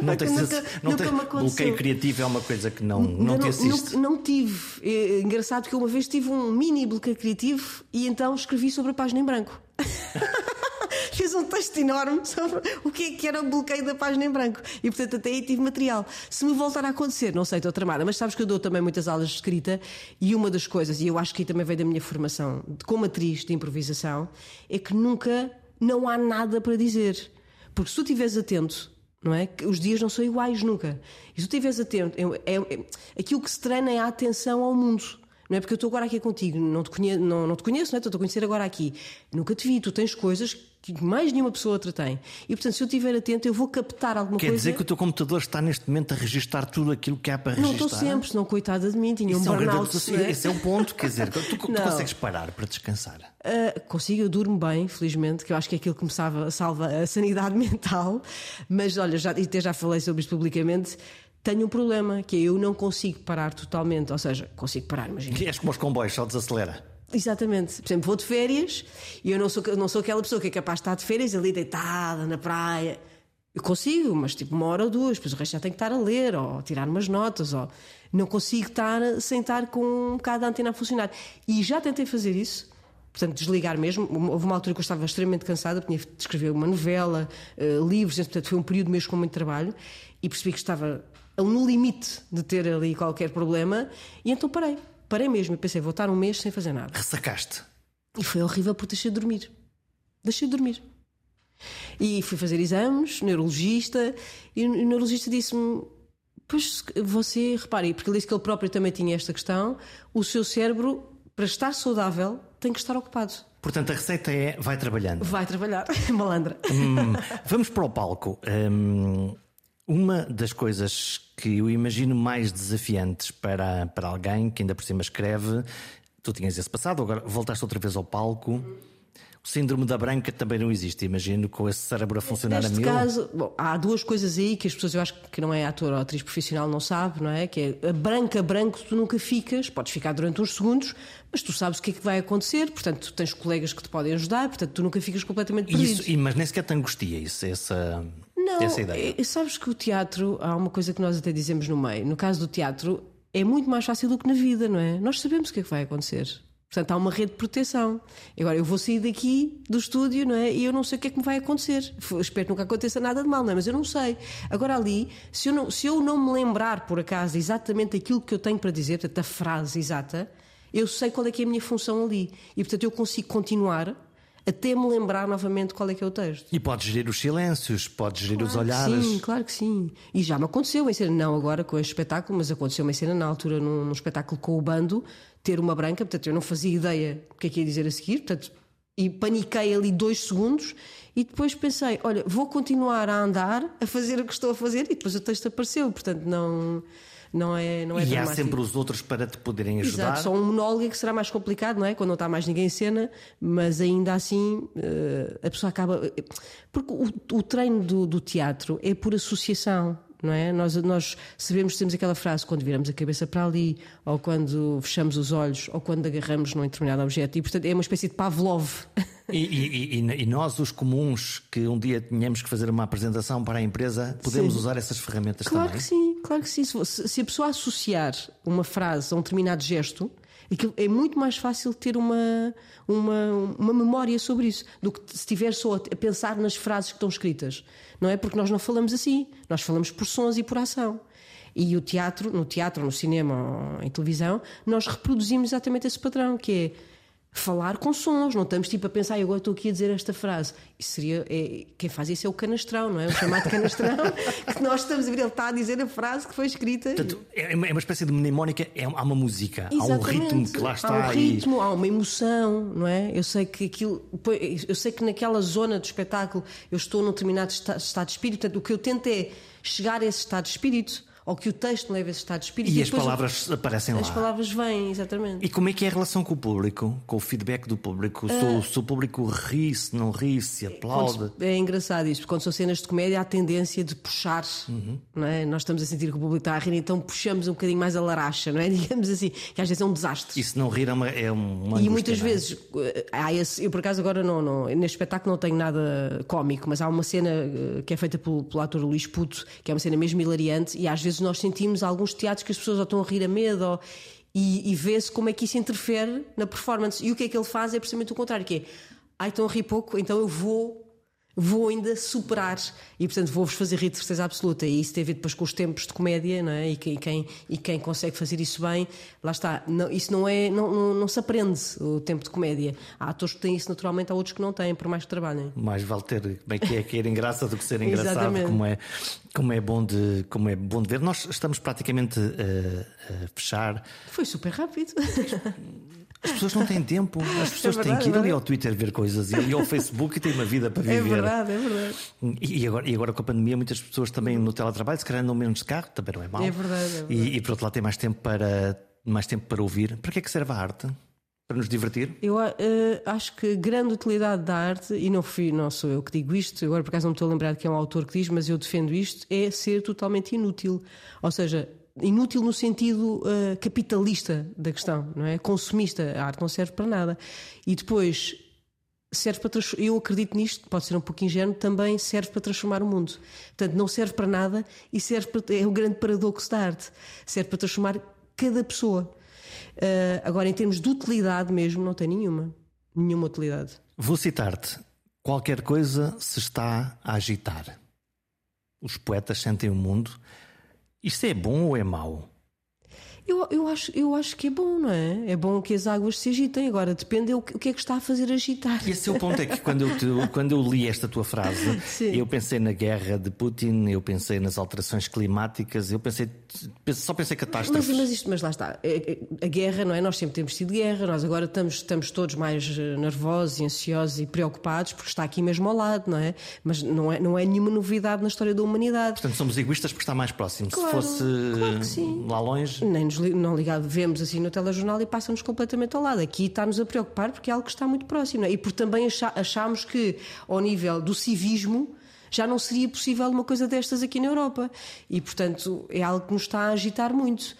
não, tens nunca, não nunca me aconteceu. Bloqueio criativo é uma coisa que não, não, não te assiste. Não, não tive. É engraçado que uma vez tive um mini bloqueio criativo e então escrevi sobre a página em branco. Fiz um texto enorme sobre o que, é que era o bloqueio da página em branco. E portanto até aí tive material. Se me voltar a acontecer, não sei, estou tramada, mas sabes que eu dou também muitas aulas de escrita e uma das coisas, e eu acho que também veio da minha formação como atriz de improvisação, é que nunca não há nada para dizer. Porque se tu estiveres atento, não é? Os dias não são iguais nunca. E se tu estiveres atento, é, é, é, aquilo que se treina é a atenção ao mundo. Não é porque eu estou agora aqui contigo, não te conheço, não, não te conheço, não é? estou a conhecer agora aqui. Nunca te vi, tu tens coisas que mais nenhuma pessoa outra tem. E portanto, se eu estiver atento, eu vou captar alguma Quer coisa. Quer dizer que o teu computador está neste momento a registrar tudo aquilo que há para registrar? Não estou sempre, senão coitada de mim, tinha Isso um. É um esse é o ponto, quer dizer, tu, tu consegues parar para descansar? Uh, consigo, eu durmo bem, felizmente, que eu acho que é aquilo que me salva, salva a sanidade mental. Mas olha, já, e até já falei sobre isto publicamente tenho um problema, que é eu não consigo parar totalmente, ou seja, consigo parar, imagina. És como os comboios, só desacelera. Exatamente. Por exemplo, vou de férias e eu não sou, não sou aquela pessoa que é capaz de estar de férias ali deitada na praia. Eu consigo, mas tipo uma hora ou duas, depois o resto já tenho que estar a ler ou tirar umas notas. Ou... Não consigo estar sem estar com um bocado da antena a funcionar. E já tentei fazer isso, portanto, desligar mesmo. Houve uma altura que eu estava extremamente cansada, tinha de escrever uma novela, uh, livros, portanto, foi um período mesmo com muito trabalho e percebi que estava no limite de ter ali qualquer problema e então parei parei mesmo e pensei, vou estar um mês sem fazer nada. Ressacaste. E foi horrível porque deixei de dormir. Deixei de dormir. E fui fazer exames, neurologista, e o neurologista disse-me: Pois você, repare, porque ele disse que ele próprio também tinha esta questão, o seu cérebro, para estar saudável, tem que estar ocupado. Portanto, a receita é vai trabalhando. Vai trabalhar, malandra. Hum, vamos para o palco. Hum, Uma das coisas que eu imagino mais desafiantes para, para alguém que ainda por cima escreve, tu tinhas esse passado, agora voltaste outra vez ao palco. O síndrome da branca também não existe, imagino, com esse cérebro a funcionar Neste a mil. caso, bom, há duas coisas aí que as pessoas, eu acho que não é ator ou atriz profissional, não sabe, não é? Que é a branca, branco, tu nunca ficas, podes ficar durante uns segundos, mas tu sabes o que é que vai acontecer, portanto, tu tens colegas que te podem ajudar, portanto, tu nunca ficas completamente perdido. Isso, mas nem sequer te angustia isso, essa, Não, essa ideia. é- sabes que o teatro, há uma coisa que nós até dizemos no meio. No caso do teatro, é muito mais fácil do que na vida, não é? Nós sabemos o que é que vai acontecer. Portanto, há uma rede de proteção. Agora, eu vou sair daqui do estúdio, não é? E eu não sei o que é que me vai acontecer. Espero que nunca aconteça nada de mal, não é? Mas eu não sei. Agora, ali, se eu não, se eu não me lembrar, por acaso, exatamente aquilo que eu tenho para dizer, portanto, a frase exata, eu sei qual é que é a minha função ali. E, portanto, eu consigo continuar até me lembrar novamente qual é que é o texto. E podes gerir os silêncios, podes gerir os Claro que olhares. Sim, claro que sim. E já me aconteceu em cena, não agora com este espetáculo, mas aconteceu em cena na altura num, num espetáculo com o bando, ter uma branca, portanto eu não fazia ideia do que é que ia dizer a seguir, portanto, e paniquei ali dois segundos e depois pensei, olha, vou continuar a andar, a fazer o que estou a fazer e depois o texto apareceu, portanto não, não é, não é E há sempre os outros para te poderem ajudar. Exato, só um monólogo é que será mais complicado, não é? Quando não está mais ninguém em cena, mas ainda assim eh, a pessoa acaba. Porque o, o treino do, do teatro é por associação. Não é? nós, nós sabemos, temos aquela frase quando viramos a cabeça para ali, ou quando fechamos os olhos, ou quando agarramos num determinado objeto, e portanto é uma espécie de Pavlov. E, e- e- e nós, os comuns, que um dia tínhamos que fazer uma apresentação para a empresa, podemos Sim. usar essas ferramentas Claro também. que sim, claro que sim. Se, a pessoa associar uma frase a um determinado gesto, é muito mais fácil ter uma, uma, uma memória sobre isso do que se estiver só a pensar nas frases que estão escritas. Não é? Porque nós não falamos assim, nós falamos por sons e por ação. E o teatro, no teatro, no cinema em televisão, nós reproduzimos exatamente esse padrão, que é falar com sons, não estamos tipo a pensar, "Ai, agora estou aqui a dizer esta frase. Isso seria, é- quem faz isso é o canastrão, não é? O chamado canastrão, que nós estamos a ver, ele está a dizer a frase que foi escrita. Portanto, é uma, é uma espécie de mnemónica, é, há uma música, há um Exatamente. ritmo que lá está Há um ritmo, há uma emoção, não é? Eu sei que aquilo, eu sei que naquela zona do espetáculo eu estou num determinado esta- estado de espírito, portanto, o que eu tento é chegar a esse estado de espírito, ou que o texto leve esse estado de espírito. E as depois palavras aparecem As lá. palavras vêm, exatamente. E como é que é a relação com o público, com o feedback do público? Se, o, se o público ri, se não ri, se aplaude. Quando se- é engraçado isso, porque quando são cenas de comédia há a tendência de puxar, Uhum. não é? Nós estamos a sentir que o público está a rir, então puxamos um bocadinho mais a laracha, não é? Digamos assim, que às vezes é um desastre. E se não rir é uma, é uma E muitas não é? vezes, eh, há esse, eu por acaso agora não, não, neste espetáculo não tenho nada cómico, mas há uma cena eh, que é feita pelo, pelo ator Luís Puto, que é uma cena mesmo hilariante, e às vezes nós sentimos alguns teatros que as pessoas ou estão a rir a medo, ou- e, e vê-se como é que isso interfere na performance. E o que é que ele faz é precisamente o contrário, que é, ai, estão a rir pouco, então eu vou. Vou ainda superar e, portanto, vou-vos fazer rir de certeza absoluta. E isso tem a ver depois com os tempos de comédia, não é? E quem, quem- e quem consegue fazer isso bem, lá está. Não- isso não é, não, não, não se aprende o tempo de comédia. Há atores que têm isso naturalmente, há outros que não têm, por mais que trabalhem. Mais vale ter como é que é em graça do que ser engraçado, como é, como, é bom de, como é bom de ver. Nós estamos praticamente eh, a fechar. Foi super rápido. As pessoas não têm tempo, as pessoas têm verdade, que ir é ali ao Twitter ver coisas e ao Facebook e têm uma vida para É viver. verdade, é verdade. E, agora, e agora com a pandemia, muitas pessoas também no teletrabalho, se calhar andam menos de carro, também não é mau. É verdade, é verdade. E, e por outro lado, tem mais tempo para, mais tempo para ouvir. Para que é que serve a arte? Para nos divertir? Eu eh, acho que grande utilidade da arte, e não, fui, não sou eu que digo isto, agora por acaso não me estou a lembrar de quem é o autor que diz, mas eu defendo isto, é ser totalmente inútil. Ou seja, inútil no sentido eh, capitalista da questão, não é? Consumista. A arte não serve para nada. E depois. Serve para eu acredito nisto, pode ser um pouco ingênuo, também serve para transformar o mundo. Portanto, não serve para nada e serve para, é o grande paradoxo da arte. Serve para transformar cada pessoa. Uh, agora, em termos de utilidade mesmo, não tem nenhuma. Nenhuma utilidade. Vou citar-te. Qualquer coisa se está a agitar. Os poetas sentem o mundo. Isto é bom ou é mau? Eu, eu, acho, eu acho que é bom, não é? É bom que as águas se agitem. Agora, depende o que, o que é que está a fazer agitar. E esse é o ponto, é que quando eu, te- quando eu li esta tua frase, Sim. eu pensei na guerra de Putin, eu pensei nas alterações climáticas, eu pensei só pensei catástrofes. Mas, mas, isto, mas lá está. É, é, a guerra, não é? Nós sempre temos tido guerra, nós agora estamos, estamos todos mais eh, nervosos, ansiosos e preocupados porque está aqui mesmo ao lado, não é? Mas não é, não é nenhuma novidade na história da humanidade. Portanto, somos egoístas porque está mais próximo. Claro, Se fosse claro lá longe. Nem nos não ligado, vemos assim no telejornal e passa-nos completamente ao lado. Aqui está-nos a preocupar porque é algo que está muito próximo. É? E porque também achamos que, ao nível do civismo, já não seria possível uma coisa destas aqui na Europa. E, portanto, é algo que nos está a agitar muito.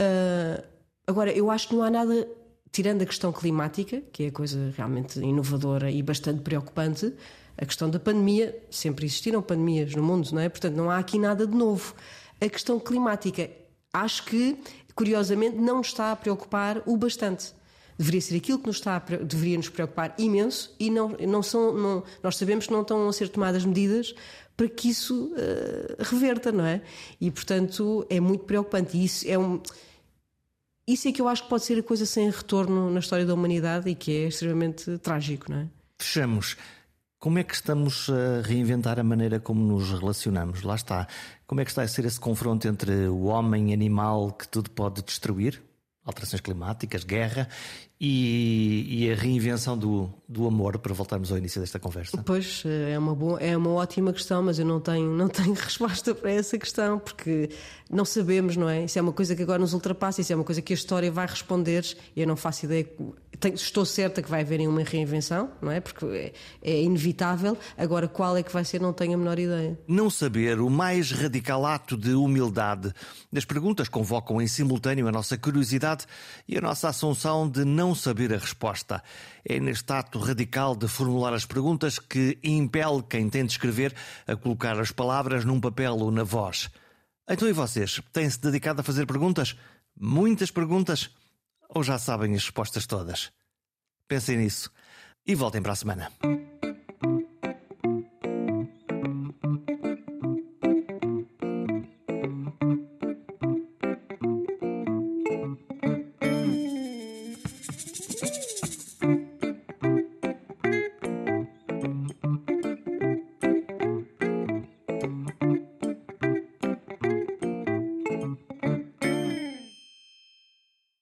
Uh, agora, eu acho que não há nada, tirando a questão climática, que é a coisa realmente inovadora e bastante preocupante, a questão da pandemia, sempre existiram pandemias no mundo, não é? Portanto, não há aqui nada de novo. A questão climática, acho que, curiosamente, não está a preocupar o bastante deveria ser aquilo que nos está deveria nos preocupar imenso e não, não são, não, nós sabemos que não estão a ser tomadas medidas para que isso uh, reverta, não é? E portanto é muito preocupante. E isso é um. Isso é que eu acho que pode ser a coisa sem retorno na história da humanidade e que é extremamente trágico, não é? Fechamos. Como é que estamos a reinventar a maneira como nos relacionamos? Lá está. Como é que está a ser esse confronto entre o homem e animal que tudo pode destruir? Alterações climáticas, guerra e, e, a reinvenção do, do amor, para voltarmos ao início desta conversa? Pois, é uma, boa, é uma ótima questão, mas eu não tenho, não tenho resposta para essa questão, porque não sabemos, não é? Isso é uma coisa que agora nos ultrapassa, isso é uma coisa que a história vai responder, e eu não faço ideia. Tenho, estou certa que vai haver uma reinvenção, não é? Porque é, é inevitável. Agora, qual é que vai ser, não tenho a menor ideia. Não saber o mais radical ato de humildade. As perguntas convocam em simultâneo a nossa curiosidade e a nossa assunção de não não saber a resposta. É neste ato radical de formular as perguntas que impele quem tenta escrever a colocar as palavras num papel ou na voz. Então e vocês? Têm-se dedicado a fazer perguntas? Muitas perguntas? Ou já sabem as respostas todas? Pensem nisso e voltem para a semana.